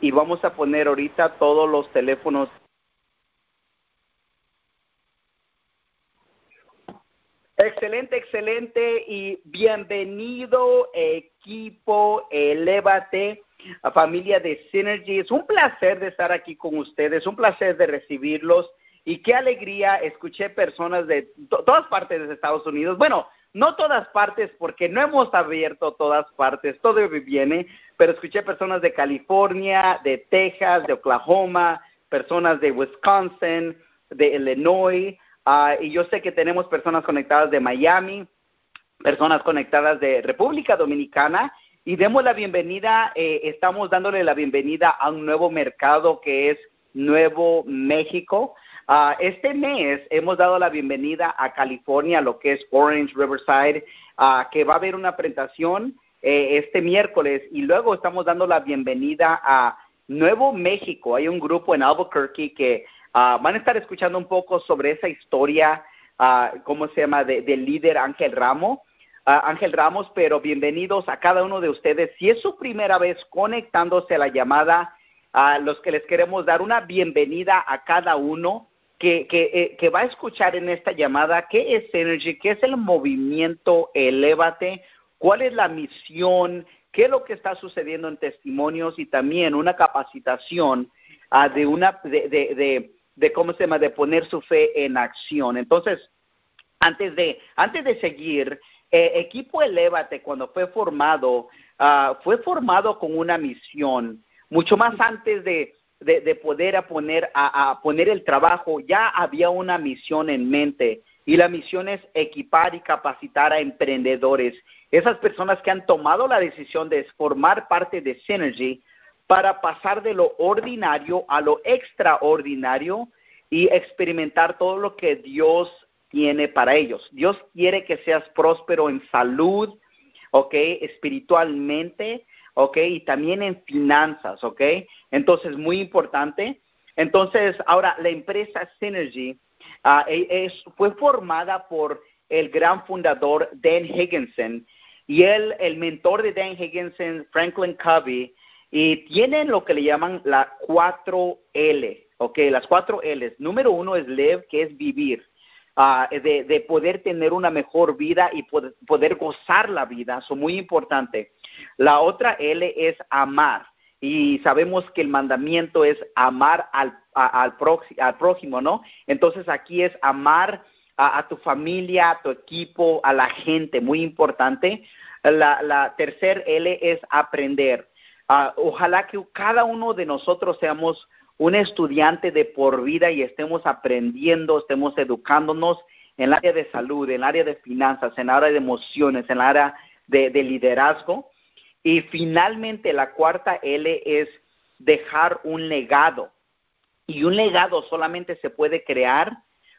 y vamos a poner ahorita todos los teléfonos Excelente, excelente y bienvenido equipo Elévate, familia de Synergy. Es un placer de estar aquí con ustedes, un placer de recibirlos y qué alegría escuché personas de todas partes de Estados Unidos. Bueno, no todas partes porque no hemos abierto todas partes, todo viene, pero escuché personas de California, de Texas, de Oklahoma, personas de Wisconsin, de Illinois, Ah, y yo sé que tenemos personas conectadas de Miami, personas conectadas de República Dominicana. Y demos la bienvenida, eh, estamos dándole la bienvenida a un nuevo mercado que es Nuevo México. Ah, este mes hemos dado la bienvenida a California, lo que es Orange Riverside, uh, que va a haber una presentación eh, este miércoles y luego estamos dando la bienvenida a Nuevo México. Hay un grupo en Albuquerque que Ah, van a estar escuchando un poco sobre esa historia, uh, ¿cómo se llama?, del líder Ángel Ramos. Ángel Ramos, pero bienvenidos a cada uno de ustedes. Si es su primera vez conectándose a la llamada, a los que les queremos dar una bienvenida a cada uno eh, que va a escuchar en esta llamada qué es Energy, qué es el movimiento Elévate, cuál es la misión, qué es lo que está sucediendo en testimonios y también una capacitación de una de, de, de cómo se llama, de poner su fe en acción. Entonces, antes de, antes de seguir, eh, Equipo Elévate, cuando fue formado, uh, fue formado con una misión. Mucho más antes de, de, de poder a poner, a, poner el trabajo, ya había una misión en mente. Y la misión es equipar y capacitar a emprendedores. Esas personas que han tomado la decisión de formar parte de Synergy para pasar de lo ordinario a lo extraordinario y experimentar todo lo que Dios tiene para ellos. Dios quiere que seas próspero en salud, ¿ok? Espiritualmente, ¿ok? Y también en finanzas, ¿ok? Entonces, muy importante. Entonces, ahora, la empresa Synergy uh, es, fue formada por el gran fundador Dan Higginson y él, el mentor de Dan Higginson, Franklin Covey, y tienen lo que le llaman la 4L, ¿ok? Las 4 L. Número uno es live, que es vivir, uh, de, de, poder tener una mejor vida y poder, poder gozar la vida, eso es muy importante. La otra L es amar, y sabemos que el mandamiento es amar al, a, al, al prójimo, ¿no? Entonces aquí es amar a, a, tu familia, a tu equipo, a la gente, muy importante. La, la tercer L es aprender. Uh, ojalá que cada uno de nosotros seamos un estudiante de por vida y estemos aprendiendo, estemos educándonos en el área de salud, en el área de finanzas, en el área de emociones, en el área de, de liderazgo. Y finalmente la cuarta L es dejar un legado. Y un legado solamente se puede crear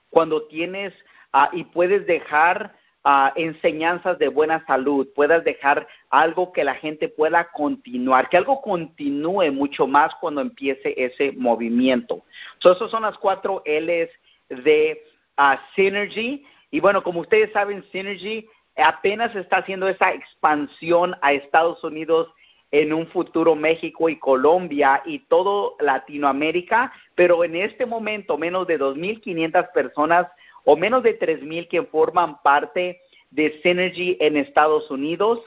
cuando tienes uh, y puedes dejar uh, enseñanzas de buena salud, puedas dejar algo que la gente pueda continuar, que algo continúe mucho más cuando empiece ese movimiento. So, esas son las cuatro L's de uh, Synergy. Y bueno, como ustedes saben, Synergy apenas está haciendo esa expansión a Estados Unidos en un futuro México y Colombia y todo Latinoamérica, pero en este momento menos de 2.500 personas o menos de 3.000 que forman parte de Synergy en Estados Unidos.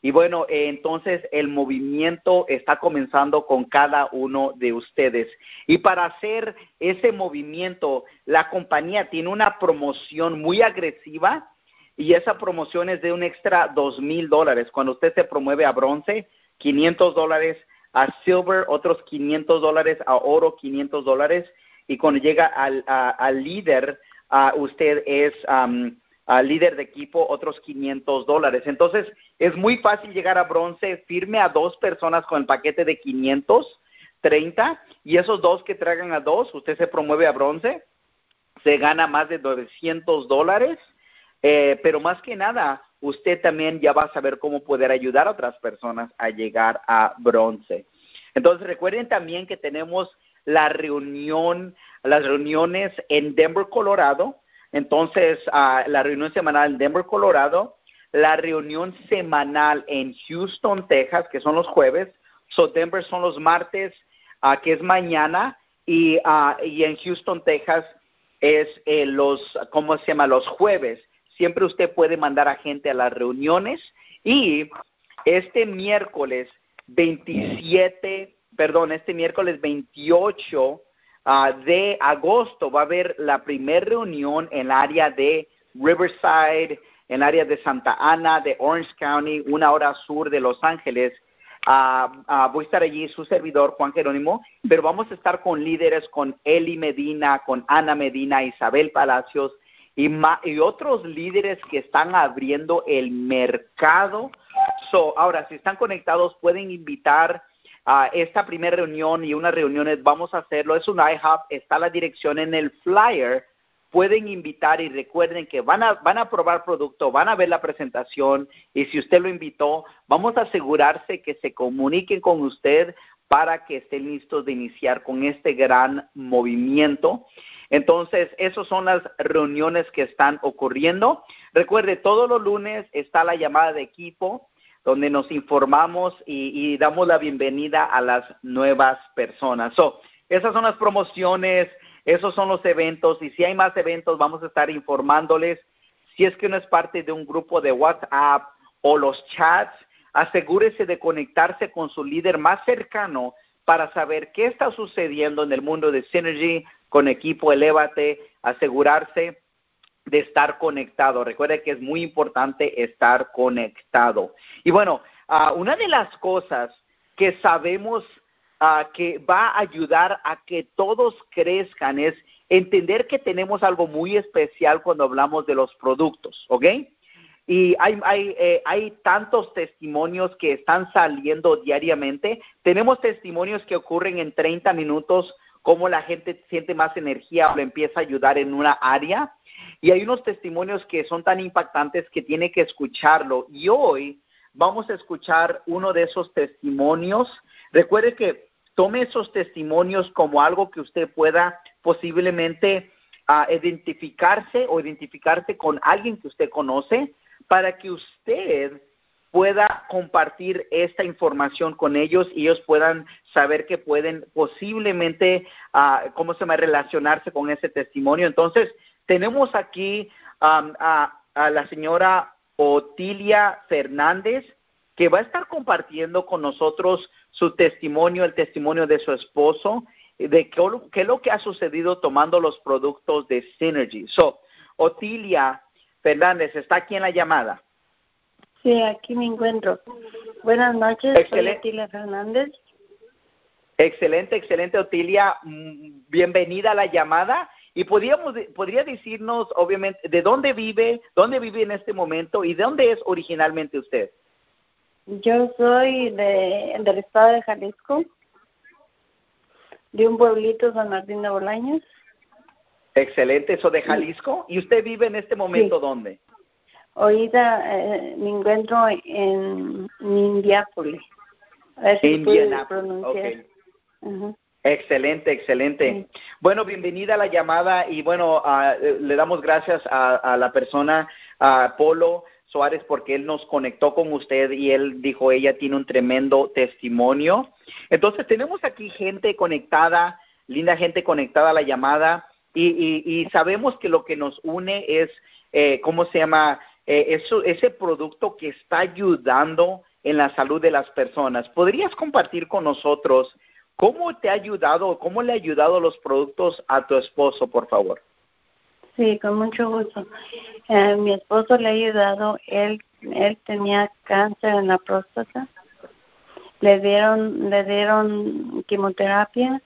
Y bueno, eh, entonces el movimiento está comenzando con cada uno de ustedes. Y para hacer ese movimiento, la compañía tiene una promoción muy agresiva y esa promoción es de un extra dos mil dólares. Cuando usted se promueve a bronce, 500 dólares, a silver, otros 500 dólares, a oro, 500 dólares. Y cuando llega al, a, al líder, uh, usted es líder de equipo, otros 500 dólares. Entonces, es muy fácil llegar a bronce, firme a dos personas con el paquete de 530 y esos dos que traigan a dos, usted se promueve a bronce, se gana más de 900 dólares, eh, pero más que nada, usted también ya va a saber cómo poder ayudar a otras personas a llegar a bronce. Entonces, recuerden también que tenemos la reunión, las reuniones en Denver, Colorado. Entonces, uh, la reunión semanal en Denver, Colorado, la reunión semanal en Houston, Texas, que son los jueves. So, Denver son los martes, que es mañana, y, y en Houston, Texas, es eh, los, ¿cómo se llama? Los jueves. Siempre usted puede mandar a gente a las reuniones y este miércoles 27, perdón, este miércoles 28 ah, de agosto va a haber la primera reunión en el área de Riverside, en el área de Santa Ana, de Orange County, una hora sur de Los Ángeles. Ah, ah, voy a estar allí, su servidor Juan Jerónimo, pero vamos a estar con líderes, con Eli Medina, con Ana Medina, Isabel Palacios y, y otros líderes que están abriendo el mercado. So, ahora, si están conectados, pueden invitar a esta primera reunión y unas reuniones, vamos a hacerlo. Es un IHOP, está la dirección en el flyer pueden invitar y recuerden que van a, van a probar producto, van a ver la presentación y si usted lo invitó, vamos a asegurarse que se comuniquen con usted para que estén listos de iniciar con este gran movimiento. Entonces, esas son las reuniones que están ocurriendo. Recuerde, todos los lunes está la llamada de equipo donde nos informamos y, damos la bienvenida a las nuevas personas. So, esas son las promociones, esos son los eventos y si hay más eventos vamos a estar informándoles. Si es que no es parte de un grupo de WhatsApp o los chats, asegúrese de conectarse con su líder más cercano para saber qué está sucediendo en el mundo de Synergy con equipo Elevate, asegurarse de estar conectado. Recuerde que es muy importante estar conectado. Y bueno, ah, una de las cosas que sabemos que va a ayudar a que todos crezcan es entender que tenemos algo muy especial cuando hablamos de los productos, ¿ok? Y hay, hay, eh, hay tantos testimonios que están saliendo diariamente. Tenemos testimonios que ocurren en 30 minutos, cómo la gente siente más energía o le empieza a ayudar en una área. Y hay unos testimonios que son tan impactantes que tiene que escucharlo. Y hoy vamos a escuchar uno de esos testimonios. Recuerde que tome esos testimonios como algo que usted pueda posiblemente ah, identificarse o identificarse con alguien que usted conoce para que usted pueda compartir esta información con ellos y ellos puedan saber que pueden posiblemente, uh, ¿cómo se llama?, relacionarse con ese testimonio. Entonces, tenemos aquí a, a la señora Otilia Fernández, que va a estar compartiendo con nosotros su testimonio, el testimonio de su esposo, de qué, es lo que ha sucedido tomando los productos de Synergy. So, Otilia Fernández, ¿está aquí en la llamada? Sí, aquí me encuentro. Buenas noches, excelente. Otilia Fernández. Excelente, excelente, Otilia. Mm, bienvenida a la llamada. Y podríamos, podría decirnos, obviamente, de dónde vive, dónde vive en este momento y de dónde es originalmente usted. Yo soy de, del estado de Jalisco, de un pueblito San Martín de Bolaños. Excelente, eso de Jalisco. ¿Y usted vive en este momento dónde? Ahorita eh, me encuentro en, Indiápolis. Indianapolis. Excelente, excelente. Bueno, bienvenida a la llamada y bueno, eh, le damos gracias a, a la persona, a Polo, Suárez porque él nos conectó con usted y él dijo, ella tiene un tremendo testimonio. Entonces tenemos aquí gente conectada, linda gente conectada a la llamada y, sabemos que lo que nos une es, eh, ¿cómo se llama? Eh, eso, ese producto que está ayudando en la salud de las personas. ¿Podrías compartir con nosotros cómo te ha ayudado, cómo le ha ayudado los productos a tu esposo, por favor? Sí, con mucho gusto. Eh, mi esposo le ha ayudado, él, él tenía cáncer en la próstata, le dieron, le dieron quimioterapia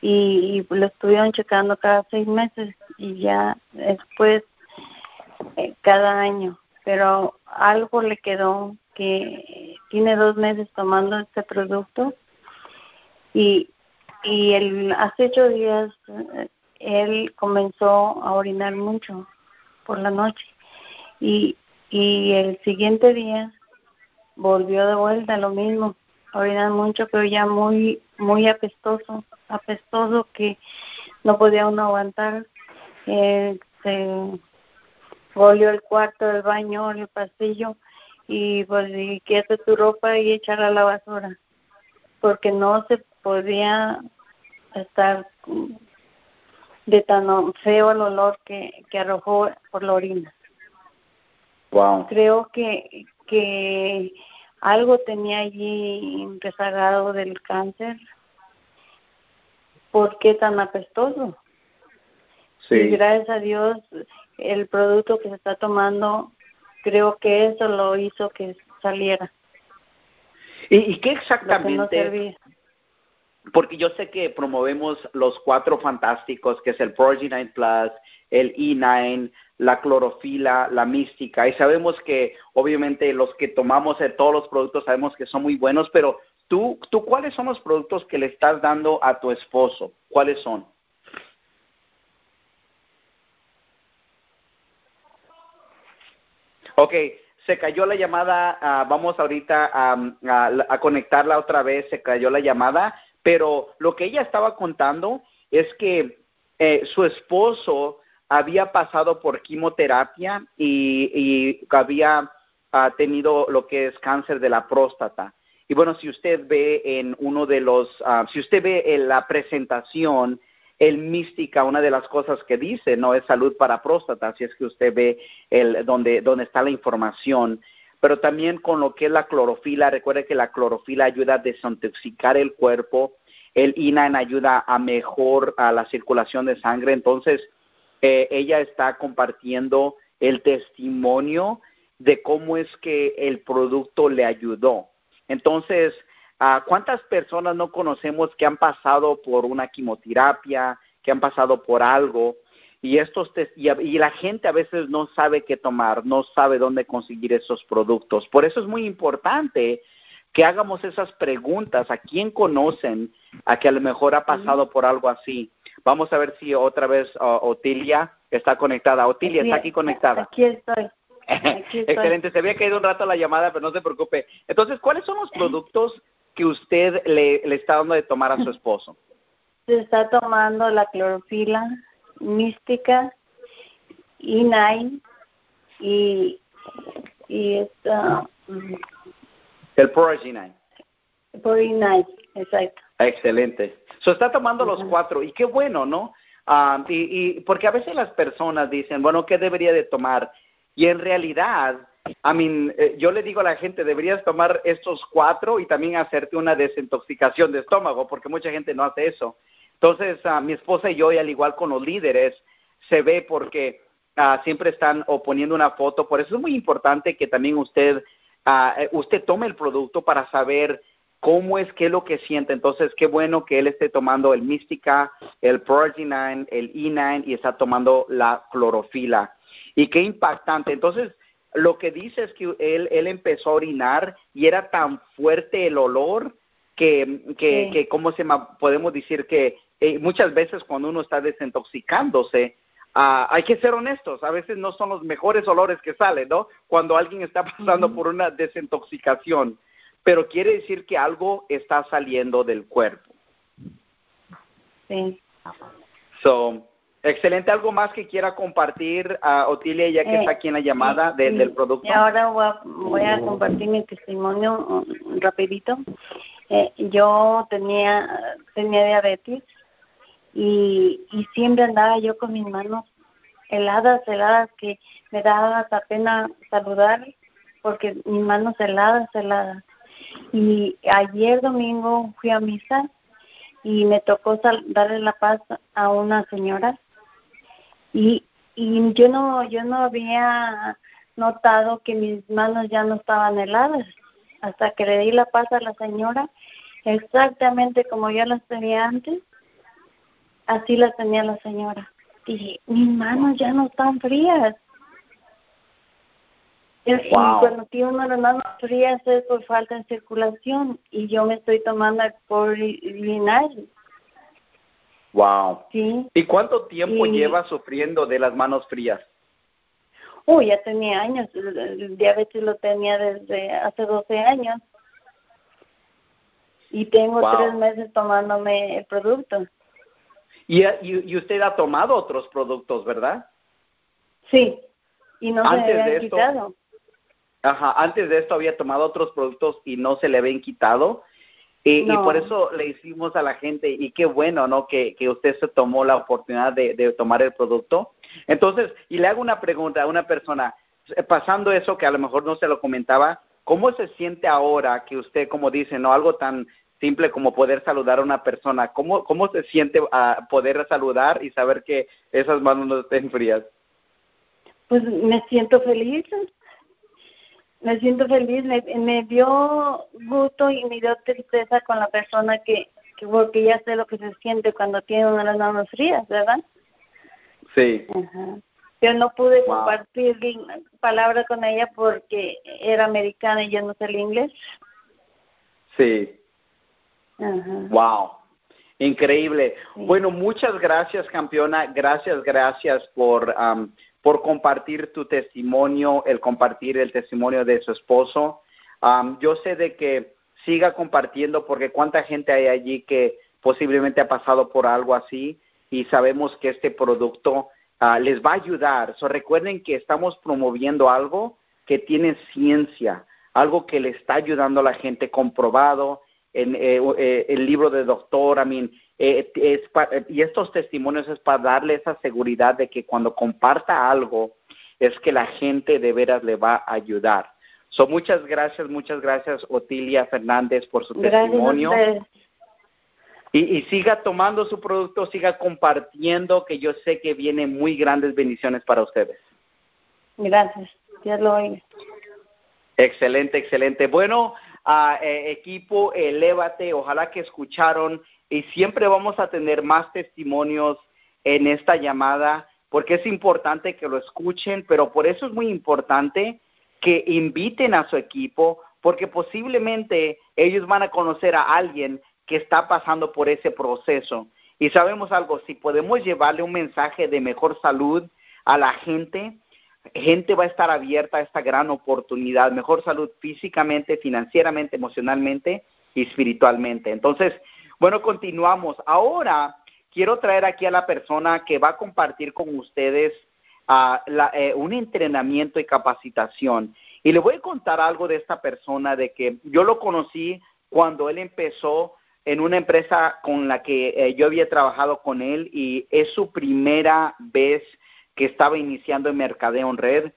y, lo estuvieron checando cada seis meses y ya después eh, cada año, pero algo le quedó que tiene dos meses tomando este producto y y el hace ocho días eh, él comenzó a orinar mucho por la noche y, y el siguiente día volvió de vuelta lo mismo, orinar mucho, pero ya muy, muy apestoso, apestoso que no podía uno aguantar. Eh, se volvió el cuarto, el baño, el pasillo y pues y quédate tu ropa y echarla a la basura porque no se podía estar de tan feo el olor que, que arrojó por la orina. Wow. Creo que, que algo tenía allí rezagado del cáncer. ¿Por qué tan apestoso? Sí. Y gracias a Dios, el producto que se está tomando, creo que eso lo hizo que saliera. ¿Y, y qué Lo que no exactamente? porque yo sé que promovemos los cuatro fantásticos, que es el Prodigy 9 Plus, el E9, la clorofila, la mística, y sabemos que obviamente los que tomamos todos los productos sabemos que son muy buenos, pero tú, tú ¿cuáles son los productos que le estás dando a tu esposo? ¿Cuáles son? Ok, se cayó la llamada, ah, vamos ahorita a, a- a conectarla otra vez, se cayó la llamada, pero lo que ella estaba contando es que eh, su esposo había pasado por quimioterapia y, y había ah, tenido lo que es cáncer de la próstata. Y bueno, si usted ve en uno de los, ah, si usted ve en la presentación, el mística, una de las cosas que dice, no es salud para próstata, si es que usted ve el, donde, donde está la información, pero también con lo que es la clorofila, recuerde que la clorofila ayuda a desintoxicar el cuerpo, el INAN ayuda a mejor a la circulación de sangre, entonces eh, ella está compartiendo el testimonio de cómo es que el producto le ayudó. Entonces, ¿cuántas personas no conocemos que han pasado por una quimioterapia, que han pasado por algo? Y, estos tes- y, la gente a veces no sabe qué tomar, no sabe dónde conseguir esos productos. Por eso es muy importante que hagamos esas preguntas a quién conocen, a que a lo mejor ha pasado por algo así. Vamos a ver si otra vez ah, Otilia está conectada. Otilia, está aquí conectada. Aquí estoy. Aquí estoy. Excelente, se había caído un rato la llamada, pero no se preocupe. Entonces, ¿cuáles son los productos que usted le, le está dando de tomar a su esposo? Se está tomando la clorofila, mística, E9 y, y esta, El Proraginine. por E9, exacto. Excelente. So está tomando los cuatro y qué bueno, ¿no? Ah, y, y porque a veces las personas dicen, bueno, ¿qué debería de tomar? Y en realidad, I mean, eh, yo le digo a la gente, deberías tomar estos cuatro y también hacerte una desintoxicación de estómago, porque mucha gente no hace eso. Entonces, ah, mi esposa y yo, y al igual con los líderes, se ve porque ah, siempre están o poniendo una foto. Por eso es muy importante que también usted, eh, usted tome el producto para saber cómo es, qué es lo que siente. Entonces, qué bueno que él esté tomando el Mística, el Proraginine, el E9 y está tomando la clorofila. Y qué impactante. Entonces, lo que dice es que él, él empezó a orinar y era tan fuerte el olor que, que, Sí. que ¿cómo se llama? Podemos decir que eh, muchas veces cuando uno está desintoxicándose, ah, hay que ser honestos, a veces no son los mejores olores que salen, ¿no? Cuando alguien está pasando por una desintoxicación, pero quiere decir que algo está saliendo del cuerpo. Sí. So, excelente. ¿Algo más que quiera compartir, a Otilia, ya que Eh, está aquí en la llamada y- de- del producto? Y ahora voy a, voy a compartir mi testimonio mm, rapidito. Eh, yo tenía tenía diabetes y, y siempre andaba yo con mis manos heladas, heladas, que me daba hasta pena saludar porque mis manos heladas, heladas. Y ayer domingo fui a misa y me tocó sal- darle la paz a una señora y y yo no yo no había notado que mis manos ya no estaban heladas hasta que le di la paz a la señora exactamente como yo las tenía antes así las tenía la señora. Dije mis manos ya no están frías y cuando tiene uno las manos frías es por falta de circulación y yo me estoy tomando el Polinal, Wow. sí ¿Y cuánto tiempo Y- lleva sufriendo de las manos frías? Uy, ya tenía años, el, el diabetes lo tenía desde hace 12 años. Y tengo Wow. tres meses tomándome el producto. Y, y, y usted ha tomado otros productos, ¿verdad? Sí, y no Antes se de habían quitado. Ajá, antes de esto había tomado otros productos y no se le habían quitado. Y, por eso le hicimos a la gente, y qué bueno, ¿no? Que, que usted se tomó la oportunidad de, de tomar el producto. Entonces, y le hago una pregunta a una persona, pasando eso que a lo mejor no se lo comentaba, ¿cómo se siente ahora que usted, como dice, no algo tan simple como poder saludar a una persona? ¿Cómo, cómo se siente a poder saludar y saber que esas manos no estén frías? Pues me siento feliz, me siento feliz, me, me dio gusto y me dio tristeza con la persona que, que, porque ya sé lo que se siente cuando tiene una de las manos frías, ¿verdad? Sí. Yo no pude compartir palabras con ella porque era americana y yo no sé el inglés. Sí. Wow. Increíble. Bueno, muchas gracias, campeona. Gracias, gracias por por compartir tu testimonio, el compartir el testimonio de su esposo. yo sé de que siga compartiendo porque cuánta gente hay allí que posiblemente ha pasado por algo así y sabemos que este producto ah, les va a ayudar. So, recuerden que estamos promoviendo algo que tiene ciencia, algo que le está ayudando a la gente comprobado en eh, eh, el libro de doctor, I mean, eh, es y estos testimonios es para darle esa seguridad de que cuando comparta algo es que la gente de veras le va a ayudar. So, muchas gracias, muchas gracias Otilia Fernández por su testimonio. Y, y, siga tomando su producto, siga compartiendo, que yo sé que vienen muy grandes bendiciones para ustedes. Gracias, Dios lo oiga. Excelente, excelente. Bueno, uh, equipo, elévate, ojalá que escucharon y siempre vamos a tener más testimonios en esta llamada porque es importante que lo escuchen, pero por eso es muy importante que inviten a su equipo porque posiblemente ellos van a conocer a alguien que está pasando por ese proceso. Y sabemos algo, si podemos llevarle un mensaje de mejor salud a la gente, gente va a estar abierta a esta gran oportunidad, mejor salud físicamente, financieramente, emocionalmente y espiritualmente. Entonces, bueno, continuamos. Ahora quiero traer aquí a la persona que va a compartir con ustedes la, eh, un entrenamiento y capacitación. Y le voy a contar algo de esta persona, de que yo lo conocí cuando él empezó en una empresa con la que eh, yo había trabajado con él y es su primera vez que estaba iniciando en mercadeo en red.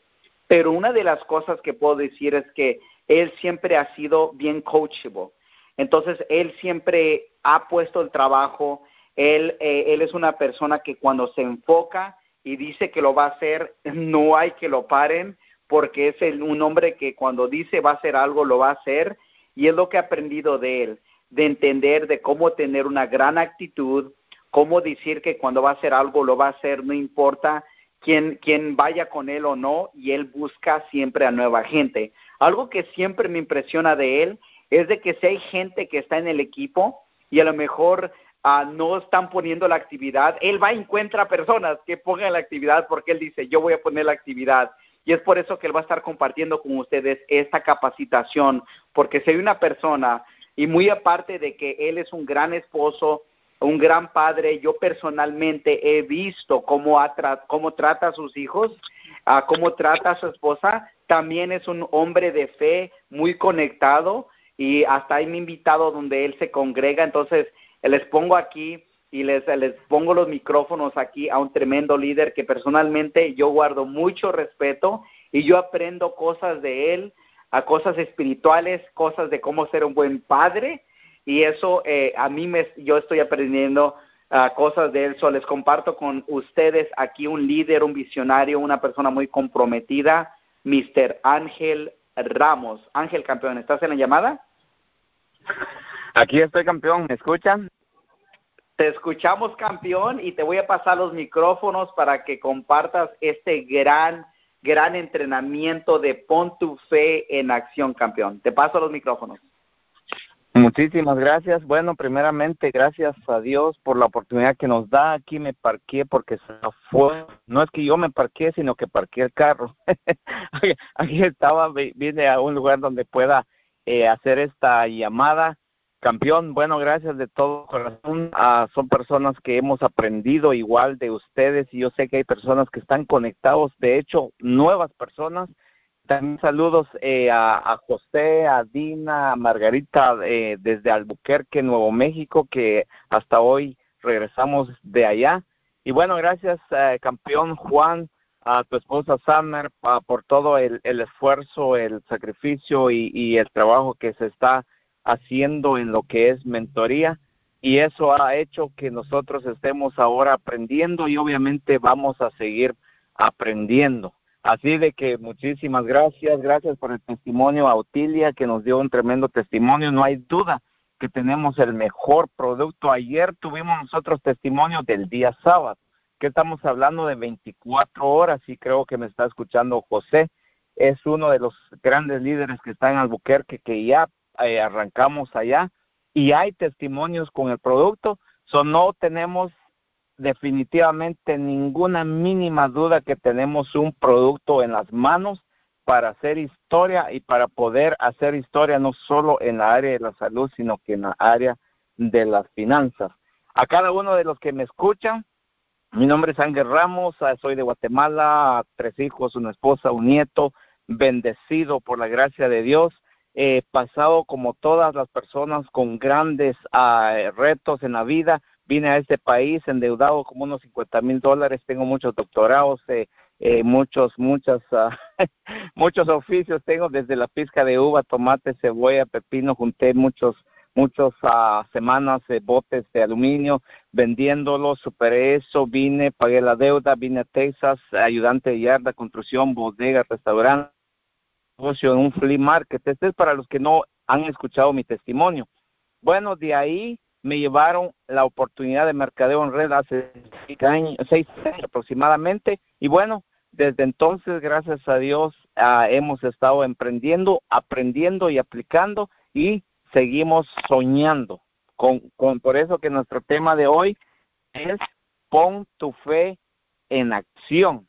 Pero una de las cosas que puedo decir es que él siempre ha sido bien coachable. Entonces, él siempre ha puesto el trabajo, él, eh, él es una persona que cuando se enfoca y dice que lo va a hacer, no hay que lo paren, porque es un hombre que cuando dice va a hacer algo, lo va a hacer, y es lo que he aprendido de él, de entender de cómo tener una gran actitud, cómo decir que cuando va a hacer algo, lo va a hacer, no importa quién, quién vaya con él o no, y él busca siempre a nueva gente. Algo que siempre me impresiona de él es de que si hay gente que está en el equipo y a lo mejor ah, no están poniendo la actividad, él va y encuentra personas que pongan la actividad porque él dice, yo voy a poner la actividad. Y es por eso que él va a estar compartiendo con ustedes esta capacitación, porque hay una persona, y muy aparte de que él es un gran esposo, un gran padre, yo personalmente he visto cómo, cómo trata a sus hijos, a cómo trata a su esposa, también es un hombre de fe muy conectado, y hasta hay mi invitado donde él se congrega, entonces les pongo aquí y les, les pongo los micrófonos aquí a un tremendo líder que personalmente yo guardo mucho respeto y yo aprendo cosas de él, a cosas espirituales, cosas de cómo ser un buen padre y eso eh, a mí me, yo estoy aprendiendo uh, cosas de él. So, les comparto con ustedes aquí un líder, un visionario, una persona muy comprometida, Mr. Ángel Ramos. Ángel Campeón, ¿estás en la llamada? Aquí estoy campeón, ¿me escuchan? Te escuchamos campeón y te voy a pasar los micrófonos para que compartas este gran, gran entrenamiento de pon tu fe en acción campeón. Te paso los micrófonos. Muchísimas gracias. Bueno, primeramente, gracias a Dios por la oportunidad que nos da. Aquí me parqué porque se fue. No es que yo me parqué, sino que parqué el carro. Aquí estaba, vine a un lugar donde pueda eh, hacer esta llamada. Campeón, bueno, gracias de todo corazón. Ah, son personas que hemos aprendido igual de ustedes y yo sé que hay personas que están conectados, de hecho, nuevas personas también saludos eh, a, José, a Dina, a Margarita eh, desde Albuquerque, Nuevo México, que hasta hoy regresamos de allá. Y bueno, gracias, eh, campeón Juan, a tu esposa Summer, por todo el, esfuerzo, el sacrificio y, el trabajo que se está haciendo en lo que es mentoría. Y eso ha hecho que nosotros estemos ahora aprendiendo y obviamente vamos a seguir aprendiendo. Así de que muchísimas gracias, gracias por el testimonio a Otilia que nos dio un tremendo testimonio. No hay duda que tenemos el mejor producto. Ayer tuvimos nosotros testimonio del día sábado, que estamos hablando de 24 horas y creo que me está escuchando José. Es uno de los grandes líderes que está en Albuquerque que ya eh, arrancamos allá y hay testimonios con el producto. So no tenemos definitivamente ninguna mínima duda que tenemos un producto en las manos para hacer historia y para poder hacer historia no solo en la área de la salud, sino que en la área de las finanzas. A cada uno de los que me escuchan, mi nombre es Ángel Ramos, ah, soy de Guatemala, tres hijos, una esposa, un nieto, bendecido por la gracia de Dios. He pasado como todas las personas con grandes ah, retos en la vida. Vine a este país endeudado como unos 50 mil dólares, tengo muchos doctorados, eh, eh, muchos, muchas, uh, muchos oficios tengo desde la pizca de uva, tomate, cebolla, pepino, junté muchos, muchos uh, semanas de botes de aluminio vendiéndolos, superé eso, vine, pagué la deuda, vine a Texas, ayudante de yarda, construcción, bodega, restaurante, negocio en un flea market. Este es para los que no han escuchado mi testimonio. Bueno, de ahí me llevaron la oportunidad de mercadeo en red hace seis años, seis años aproximadamente. Y bueno, desde entonces, gracias a Dios, ah, hemos estado emprendiendo, aprendiendo y aplicando y seguimos soñando. Con, con, por eso que nuestro tema de hoy es pon tu fe en acción.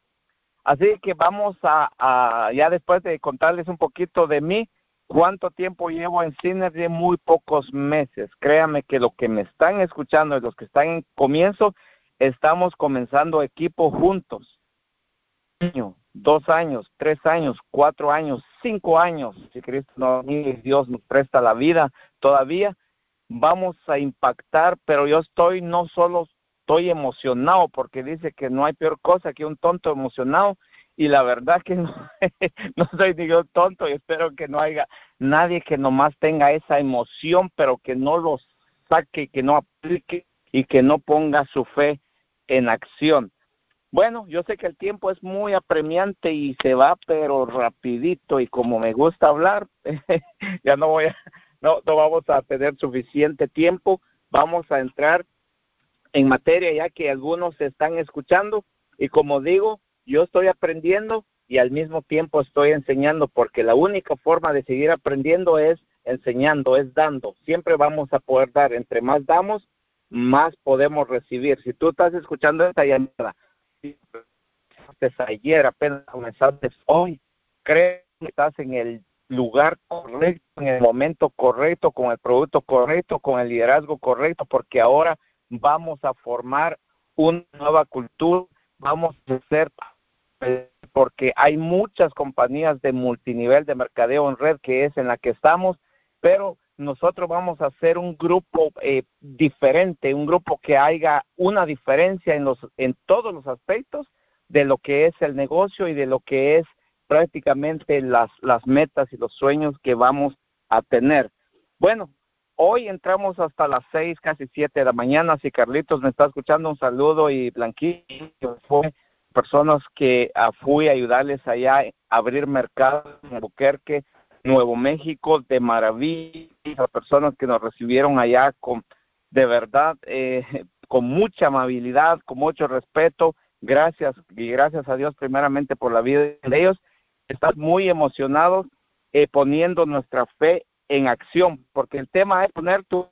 Así que vamos a, ya después de contarles un poquito de mí, cuánto tiempo llevo en Synergy, muy pocos meses. Créame que lo que me están escuchando y los que están en comienzo, estamos comenzando equipo juntos dos años, tres años, cuatro años, cinco años, si Cristo no, Dios nos presta la vida todavía, vamos a impactar, pero yo estoy no solo estoy emocionado porque dice que no hay peor cosa que un tonto emocionado y la verdad que no, no soy ni yo tonto y espero que no haya nadie que nomás tenga esa emoción pero que no lo saque, que no aplique y que no ponga su fe en acción. Bueno, yo sé que el tiempo es muy apremiante y se va, pero rapidito y como me gusta hablar, ya no voy a, no, no vamos a tener suficiente tiempo. Vamos a entrar en materia ya que algunos están escuchando y como digo, yo estoy aprendiendo y al mismo tiempo estoy enseñando porque la única forma de seguir aprendiendo es enseñando, es dando. Siempre vamos a poder dar. Entre más damos, más podemos recibir. Si tú estás escuchando esta llamada ayer, apenas comenzaste hoy, creo que estás en el lugar correcto, en el momento correcto, con el producto correcto, con el liderazgo correcto, porque ahora vamos a formar una nueva cultura, vamos a ser, porque hay muchas compañías de multinivel de mercadeo en red que es en la que estamos, pero nosotros vamos a hacer un grupo eh, diferente, un grupo que haya una diferencia en, los, en todos los aspectos de lo que es el negocio y de lo que es prácticamente las, las metas y los sueños que vamos a tener. Bueno, hoy entramos hasta las seis, casi siete de la mañana. Si Carlitos me está escuchando, un saludo y Blanquillo fue personas que uh, fui a ayudarles allá a abrir mercado en Albuquerque Nuevo México de maravilla, las personas que nos recibieron allá con de verdad eh, con mucha amabilidad, con mucho respeto. Gracias y gracias a Dios primeramente por la vida de ellos. Están muy emocionados eh, poniendo nuestra fe en acción, porque el tema es poner tu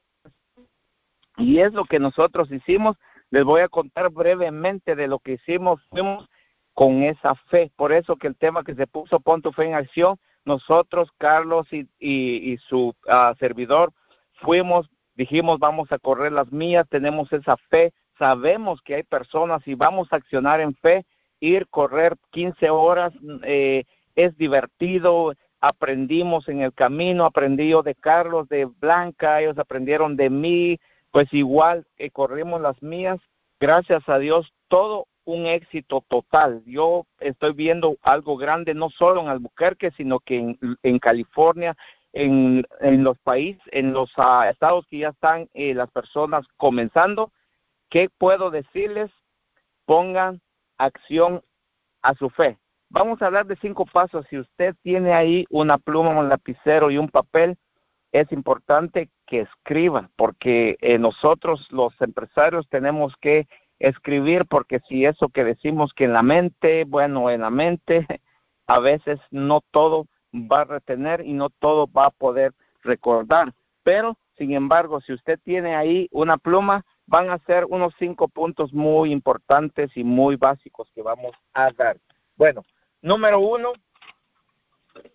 y es lo que nosotros hicimos. Les voy a contar brevemente de lo que hicimos, fuimos con esa fe. Por eso que el tema que se puso, pon tu fe en acción, nosotros, Carlos y, y, su ah, servidor, fuimos, dijimos, vamos a correr las mías, tenemos esa fe, sabemos que hay personas y vamos a accionar en fe, ir, correr 15 horas, eh, es divertido, aprendimos en el camino, aprendí de Carlos, de Blanca, ellos aprendieron de mí, pues igual que corrimos las mías, gracias a Dios, todo un éxito total. Yo estoy viendo algo grande no solo en Albuquerque, sino que en, California, en, en, los países, en los ah, estados que ya están eh, las personas comenzando. ¿Qué puedo decirles? Pongan acción a su fe. Vamos a hablar de cinco pasos. Si usted tiene ahí una pluma, un lapicero y un papel, es importante que escriba, porque eh, nosotros los empresarios tenemos que escribir, porque si eso que decimos que en la mente, bueno, en la mente, a veces no todo va a retener y no todo va a poder recordar. Pero, sin embargo, si usted tiene ahí una pluma, van a ser unos cinco puntos muy importantes y muy básicos que vamos a dar. Bueno, número uno,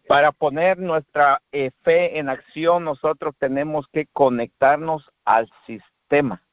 para poner nuestra eh, fe en acción, nosotros tenemos que conectarnos al sistema.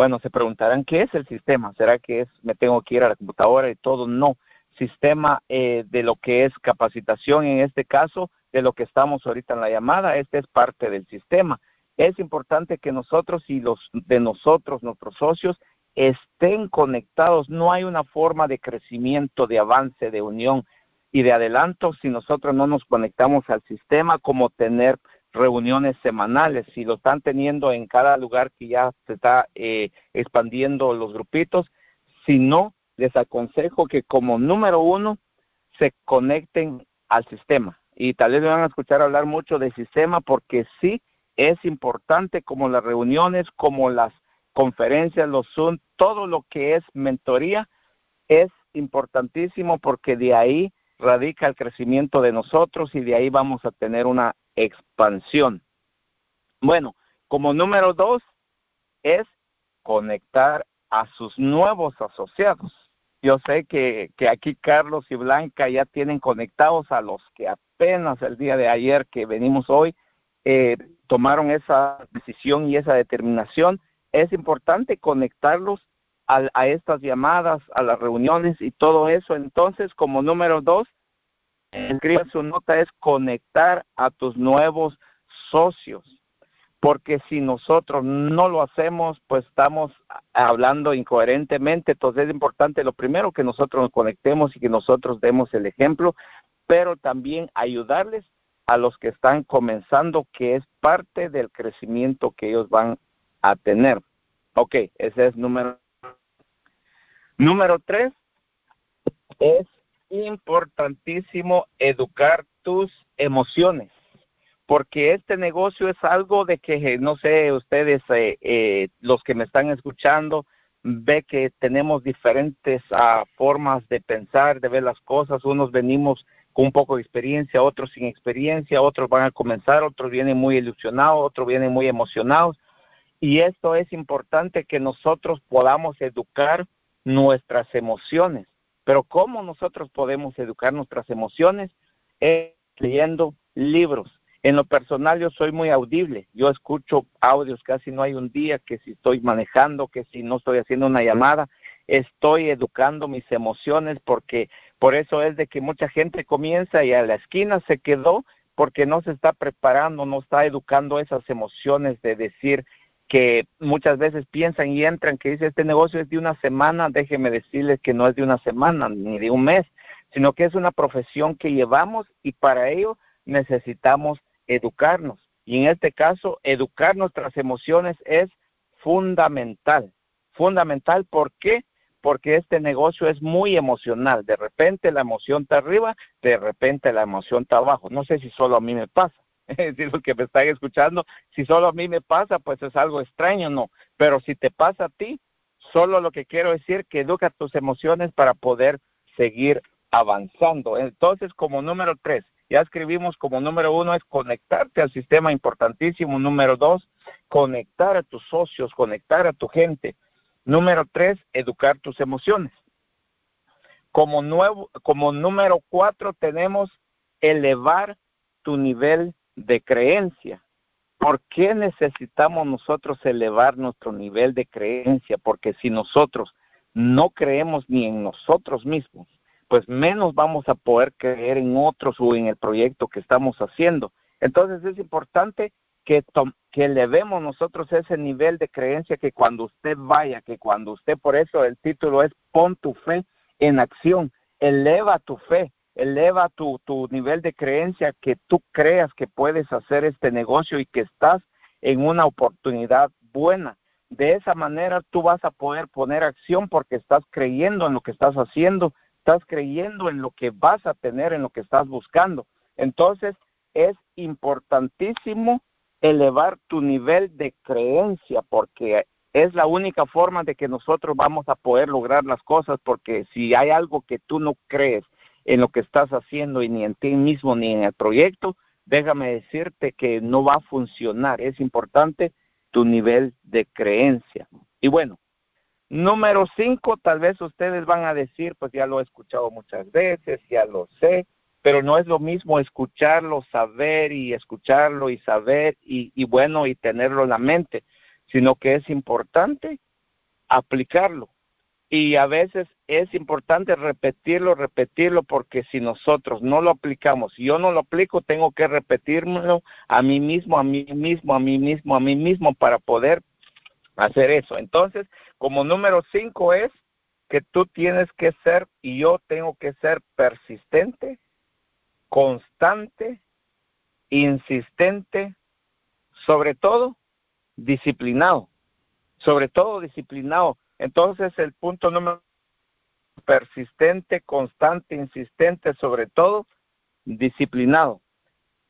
Bueno, se preguntarán, ¿qué es el sistema? ¿Será que es, me tengo que ir a la computadora y todo? No, sistema eh, de lo que es capacitación en este caso, de lo que estamos ahorita en la llamada, este es parte del sistema. Es importante que nosotros y los de nosotros, nuestros socios, estén conectados. No hay una forma de crecimiento, de avance, de unión y de adelanto si nosotros no nos conectamos al sistema como tener reuniones semanales. Si lo están teniendo en cada lugar que ya se está eh, expandiendo los grupitos, si no, les aconsejo que como número uno se conecten al sistema. Y tal vez me van a escuchar hablar mucho del sistema porque sí es importante como las reuniones, como las conferencias, los Zoom, todo lo que es mentoría es importantísimo porque de ahí radica el crecimiento de nosotros y de ahí vamos a tener una expansión. Bueno, como número dos es conectar a sus nuevos asociados. Yo sé que, que aquí Carlos y Blanca ya tienen conectados a los que apenas el día de ayer que venimos hoy eh, tomaron esa decisión y esa determinación. Es importante conectarlos a, a, estas llamadas, a las reuniones y todo eso. Entonces, como número dos, escriba su nota, es conectar a tus nuevos socios. Porque si nosotros no lo hacemos, pues estamos hablando incoherentemente. Entonces es importante, lo primero, que nosotros nos conectemos y que nosotros demos el ejemplo, pero también ayudarles a los que están comenzando, que es parte del crecimiento que ellos van a tener. Ok, ese es número. Número tres es importantísimo educar tus emociones, porque este negocio es algo de que, no sé, ustedes, eh, eh, los que me están escuchando, ve que tenemos diferentes uh, formas de pensar, de ver las cosas. Unos venimos con un poco de experiencia, otros sin experiencia, otros van a comenzar, otros vienen muy ilusionados, otros vienen muy emocionados. Y esto es importante que nosotros podamos educar nuestras emociones. Pero ¿cómo nosotros podemos educar nuestras emociones? Es leyendo libros. En lo personal yo soy muy audible, yo escucho audios casi no hay un día que si estoy manejando, que si no estoy haciendo una llamada, estoy educando mis emociones porque por eso es de que mucha gente comienza y a la esquina se quedó porque no se está preparando, no está educando esas emociones de decir, que muchas veces piensan y entran que dice este negocio es de una semana, déjeme decirles que no es de una semana ni de un mes, sino que es una profesión que llevamos y para ello necesitamos educarnos. Y en este caso, educar nuestras emociones es fundamental. Fundamental, ¿por qué? Porque este negocio es muy emocional. De repente la emoción está arriba, de repente la emoción está abajo. No sé si solo a mí me pasa si los que me están escuchando, si solo a mí me pasa, pues es algo extraño, no. Pero si te pasa a ti, solo lo que quiero decir que educa tus emociones para poder seguir avanzando. Entonces, como número tres, ya escribimos como número uno es conectarte al sistema importantísimo. Número dos, conectar a tus socios, conectar a tu gente. Número tres, educar tus emociones. Como, nuevo, como número cuatro tenemos elevar tu nivel de creencia. ¿Por qué necesitamos nosotros elevar nuestro nivel de creencia? Porque si nosotros no creemos ni en nosotros mismos, pues menos vamos a poder creer en otros o en el proyecto que estamos haciendo. Entonces es importante que, que elevemos nosotros ese nivel de creencia que cuando usted vaya, que cuando usted, por eso el título es pon tu fe en acción, eleva tu fe, eleva tu, tu nivel de creencia que tú creas que puedes hacer este negocio y que estás en una oportunidad buena. De esa manera tú vas a poder poner acción porque estás creyendo en lo que estás haciendo, estás creyendo en lo que vas a tener, en lo que estás buscando. Entonces, es importantísimo elevar tu nivel de creencia porque es la única forma de que nosotros vamos a poder lograr las cosas porque si hay algo que tú no crees en lo que estás haciendo y ni en ti mismo ni en el proyecto, déjame decirte que no va a funcionar. Es importante tu nivel de creencia. Y bueno, número cinco, tal vez ustedes van a decir, pues ya lo he escuchado muchas veces, ya lo sé, pero no es lo mismo escucharlo, saber y escucharlo y saber y, y bueno y tenerlo en la mente, sino que es importante aplicarlo. Y a veces es importante repetirlo, repetirlo, porque si nosotros no lo aplicamos, si yo no lo aplico, tengo que repetírmelo a mí mismo, a mí mismo, a mí mismo, a mí mismo para poder hacer eso. Entonces, como número cinco es que tú tienes que ser y yo tengo que ser persistente, constante, insistente, sobre todo disciplinado, sobre todo disciplinado. Entonces el punto número persistente, constante, insistente, sobre todo disciplinado.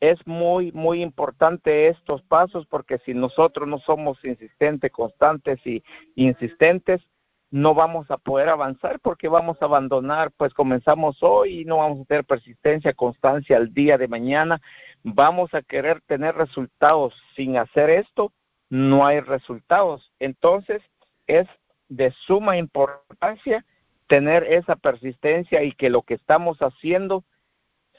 Es muy, muy importante estos pasos porque si nosotros no somos insistentes, constantes y insistentes, no vamos a poder avanzar porque vamos a abandonar, pues comenzamos hoy y no vamos a tener persistencia, constancia al día de mañana. Vamos a querer tener resultados sin hacer esto, no hay resultados. Entonces, es de suma importancia tener esa persistencia y que lo que estamos haciendo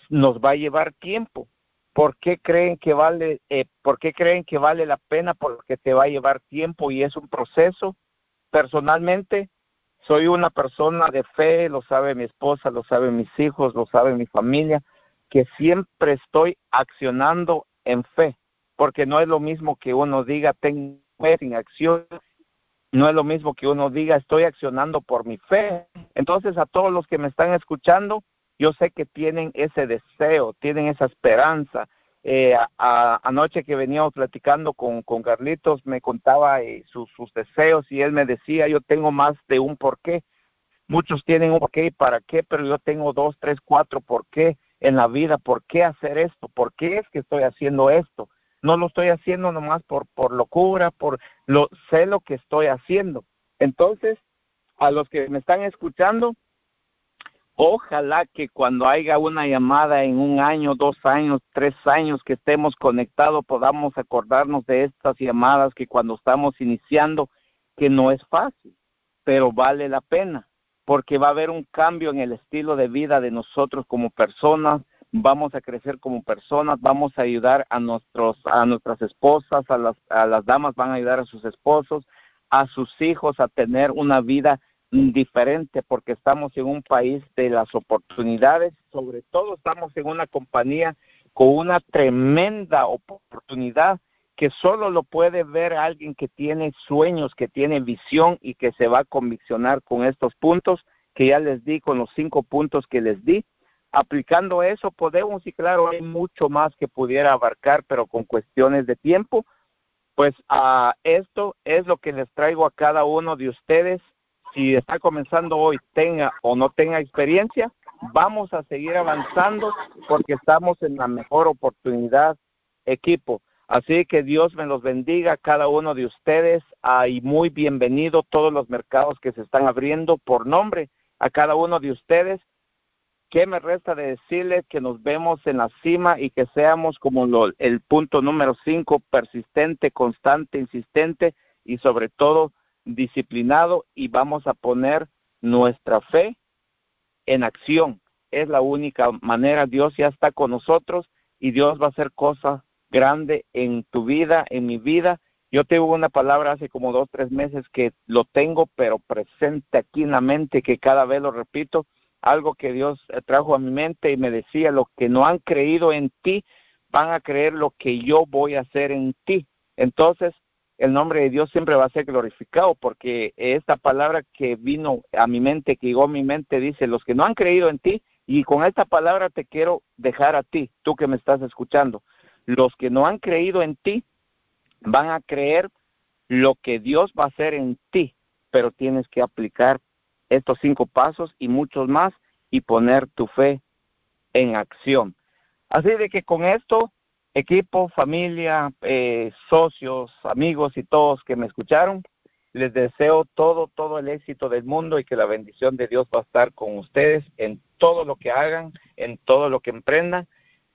nos va a llevar tiempo. ¿Por qué creen que vale, eh, por qué creen que vale la pena? Porque te va a llevar tiempo y es un proceso personalmente soy una persona de fe, lo sabe mi esposa, lo saben mis hijos, lo sabe mi familia, que siempre estoy accionando en fe, porque no es lo mismo que uno diga tengo fe sin acción, no es lo mismo que uno diga estoy accionando por mi fe. Entonces a todos los que me están escuchando, yo sé que tienen ese deseo, tienen esa esperanza, eh, anoche que veníamos platicando con, con Carlitos, me contaba eh, sus, sus deseos y él me decía, yo tengo más de un por qué. Muchos tienen un por qué y para qué, pero yo tengo dos, tres, cuatro por qué en la vida. ¿Por qué hacer esto? ¿Por qué es que estoy haciendo esto? No lo estoy haciendo nomás por, por locura, por lo sé lo que estoy haciendo. Entonces, a los que me están escuchando, Ojalá que cuando haya una llamada en un año, dos años, tres años que estemos conectados podamos acordarnos de estas llamadas que cuando estamos iniciando, que no es fácil, pero vale la pena, porque va a haber un cambio en el estilo de vida de nosotros como personas, vamos a crecer como personas, vamos a ayudar a nuestros a nuestras esposas, a las a las damas van a ayudar a sus esposos, a sus hijos a tener una vida diferente porque estamos en un país de las oportunidades, sobre todo estamos en una compañía con una tremenda oportunidad que solo lo puede ver alguien que tiene sueños, que tiene visión y que se va a conviccionar con estos puntos que ya les di, con los cinco puntos que les di. Aplicando eso podemos, y claro, hay mucho más que pudiera abarcar, pero con cuestiones de tiempo, pues a esto es lo que les traigo a cada uno de ustedes si está comenzando hoy, tenga o no tenga experiencia, vamos a seguir avanzando porque estamos en la mejor oportunidad, equipo. Así que Dios me los bendiga a cada uno de ustedes ah, y muy bienvenido todos los mercados que se están abriendo por nombre a cada uno de ustedes. ¿Qué me resta de decirles que nos vemos en la cima y que seamos como el punto número cinco, persistente, constante, insistente y sobre todo disciplinado y vamos a poner nuestra fe en acción. Es la única manera. Dios ya está con nosotros y Dios va a hacer cosas grandes en tu vida, en mi vida. Yo tengo una palabra hace como dos, tres meses que lo tengo, pero presente aquí en la mente, que cada vez lo repito, algo que Dios trajo a mi mente y me decía, los que no han creído en ti van a creer lo que yo voy a hacer en ti. Entonces, el nombre de Dios siempre va a ser glorificado porque esta palabra que vino a mi mente, que llegó a mi mente, dice, los que no han creído en ti, y con esta palabra te quiero dejar a ti, tú que me estás escuchando, los que no han creído en ti van a creer lo que Dios va a hacer en ti, pero tienes que aplicar estos cinco pasos y muchos más y poner tu fe en acción. Así de que con esto, equipo, familia, eh, socios, amigos y todos que me escucharon, les deseo todo, todo el éxito del mundo y que la bendición de Dios va a estar con ustedes en todo lo que hagan, en todo lo que emprendan.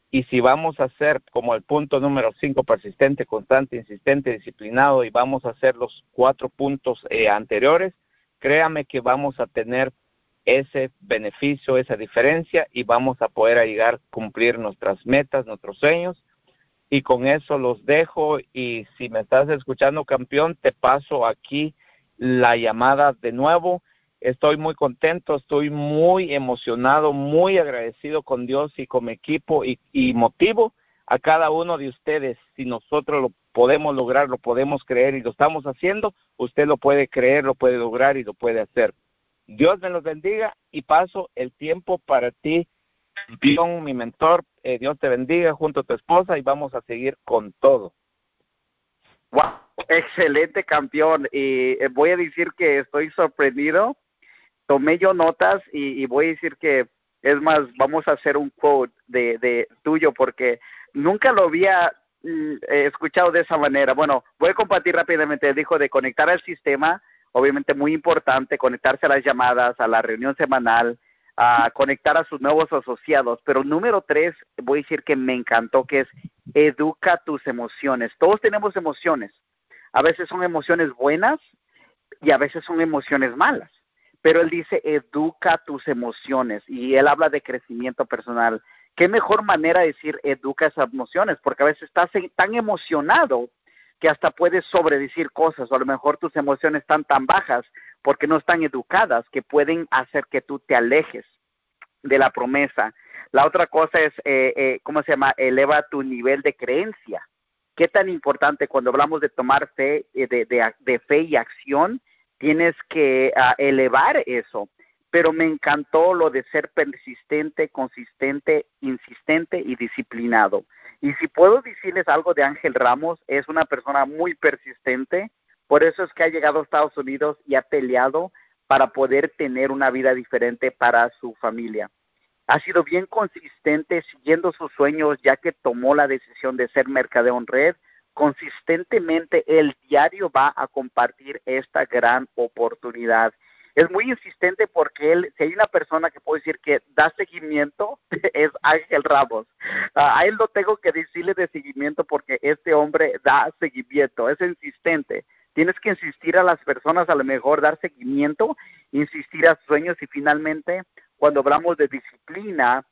Y si vamos a ser como el punto número cinco, persistente, constante, insistente, disciplinado, y vamos a hacer los cuatro puntos eh, anteriores, créame que vamos a tener ese beneficio, esa diferencia y vamos a poder llegar a cumplir nuestras metas, nuestros sueños. Y con eso los dejo y si me estás escuchando campeón, te paso aquí la llamada de nuevo. Estoy muy contento, estoy muy emocionado, muy agradecido con Dios y con mi equipo y, y motivo a cada uno de ustedes. Si nosotros lo podemos lograr, lo podemos creer y lo estamos haciendo, usted lo puede creer, lo puede lograr y lo puede hacer. Dios me los bendiga y paso el tiempo para ti, mi mentor. Eh, Dios te bendiga junto a tu esposa y vamos a seguir con todo. Wow, excelente campeón. Y eh, voy a decir que estoy sorprendido. Tomé yo notas y, voy a decir que es más, vamos a hacer un quote de, de tuyo porque nunca lo había Mm, escuchado de esa manera. Bueno, voy a compartir rápidamente. Dijo de conectar al sistema, obviamente muy importante, conectarse a las llamadas, a la reunión semanal, a conectar a sus nuevos asociados. Pero número tres, voy a decir que me encantó, que es educa tus emociones. Todos tenemos emociones. A veces son emociones buenas y a veces son emociones malas. Pero él dice, educa tus emociones. Y él habla de crecimiento personal qué mejor manera de decir educa esas emociones, porque a veces estás tan emocionado que hasta puedes sobredecir cosas, o a lo mejor tus emociones están tan bajas porque no están educadas que pueden hacer que tú te alejes de la promesa. La otra cosa es, eh, eh, ¿cómo se llama? Eleva tu nivel de creencia. ¿Qué tan importante cuando hablamos de tomar fe, eh, de, fe y acción? Tienes que ah, elevar eso pero me encantó lo de ser persistente, consistente, insistente y disciplinado. Y si puedo decirles algo de Ángel Ramos, es una persona muy persistente, por eso es que ha llegado a Estados Unidos y ha peleado para poder tener una vida diferente para su familia. Ha sido bien consistente siguiendo sus sueños ya que tomó la decisión de ser mercadeo en red. Consistentemente el diario va a compartir esta gran oportunidad es muy insistente porque él, si hay una persona que puedo decir que da seguimiento, es Ángel Ramos. a él no tengo que decirle de seguimiento porque este hombre da seguimiento, es insistente. Tienes que insistir a las personas, a lo mejor dar seguimiento, insistir a sueños y finalmente, cuando hablamos de disciplina,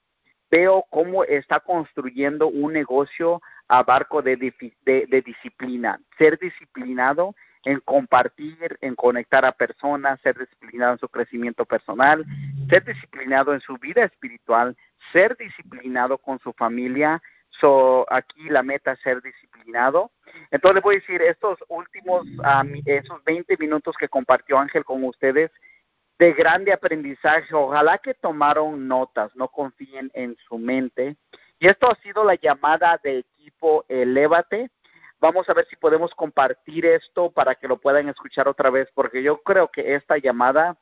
veo cómo está construyendo un negocio a barco de, de disciplina. Ser disciplinado en compartir, en conectar a personas, ser disciplinado en su crecimiento personal, ser disciplinado en su vida espiritual, ser disciplinado con su familia. So, aquí la meta es ser disciplinado. Entonces voy a decir, estos últimos, esos 20 minutos que compartió Ángel con ustedes, de grande aprendizaje, ojalá que tomaron notas, no confíen en su mente. Y esto ha sido la llamada de equipo Elévate. Vamos a ver si podemos compartir esto para que lo puedan escuchar otra vez, porque yo creo que esta llamada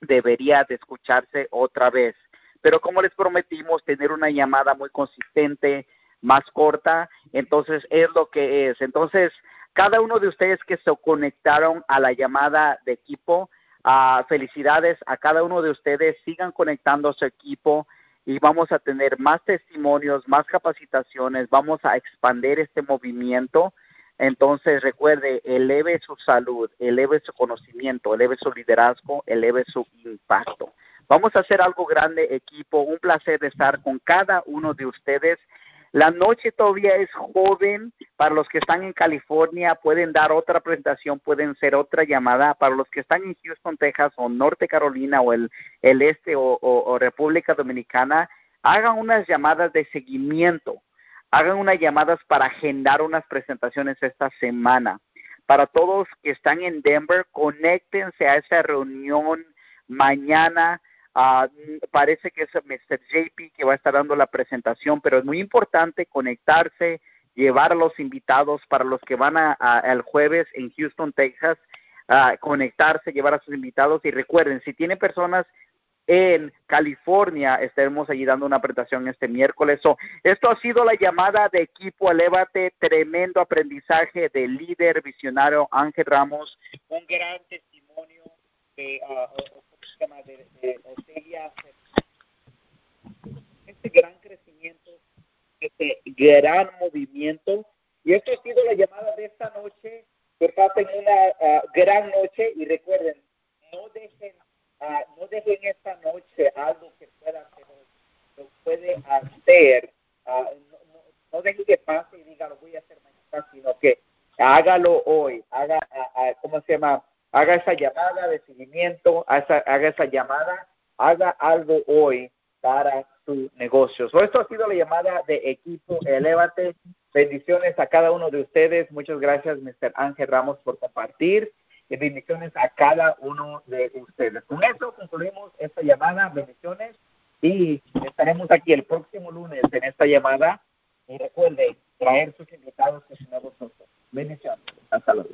debería de escucharse otra vez. Pero como les prometimos, tener una llamada muy consistente, más corta, entonces es lo que es. Entonces, cada uno de ustedes que se conectaron a la llamada de equipo, uh, felicidades a cada uno de ustedes, sigan conectando a su equipo, y vamos a tener más testimonios, más capacitaciones, vamos a expandir este movimiento. Entonces, recuerde, eleve su salud, eleve su conocimiento, eleve su liderazgo, eleve su impacto. Vamos a hacer algo grande, equipo. Un placer estar con cada uno de ustedes. La noche todavía es joven. Para los que están en California pueden dar otra presentación, pueden ser otra llamada. Para los que están en Houston, Texas o Norte Carolina o el, el este o, República Dominicana, hagan unas llamadas de seguimiento. Hagan unas llamadas para agendar unas presentaciones esta semana. Para todos que están en Denver, conéctense a esa reunión mañana Ah, parece que es Mr. JP que va a estar dando la presentación, pero es muy importante conectarse, llevar a los invitados para los que van a, el jueves en Houston, Texas, conectarse, llevar a sus invitados y recuerden, si tienen personas en California, estaremos allí dando una presentación este miércoles. esto ha sido la llamada de equipo Elévate, tremendo aprendizaje del líder visionario Ángel Ramos, un gran testimonio de, uh, este gran crecimiento, este gran movimiento. Y esto ha sido la llamada de esta noche. Que pasen una ah, gran noche y recuerden, no dejen, uh, no dejen esta noche algo que pueda hacer, lo puede hacer. Uh, no, no, no, dejen que pase y diga lo voy a hacer mañana, sino que hágalo hoy, haga, ¿cómo se llama? Haga esa llamada de seguimiento, haga esa llamada, haga algo hoy para su negocio. esto ha sido la llamada de equipo Elevate. Bendiciones a cada uno de ustedes. Muchas gracias, Mr. Ángel Ramos, por compartir. Y bendiciones a cada uno de ustedes. Con eso concluimos esta llamada. Bendiciones. Y estaremos aquí el próximo lunes en esta llamada. Y recuerde traer sus invitados que son vosotros. Bendiciones. Hasta luego.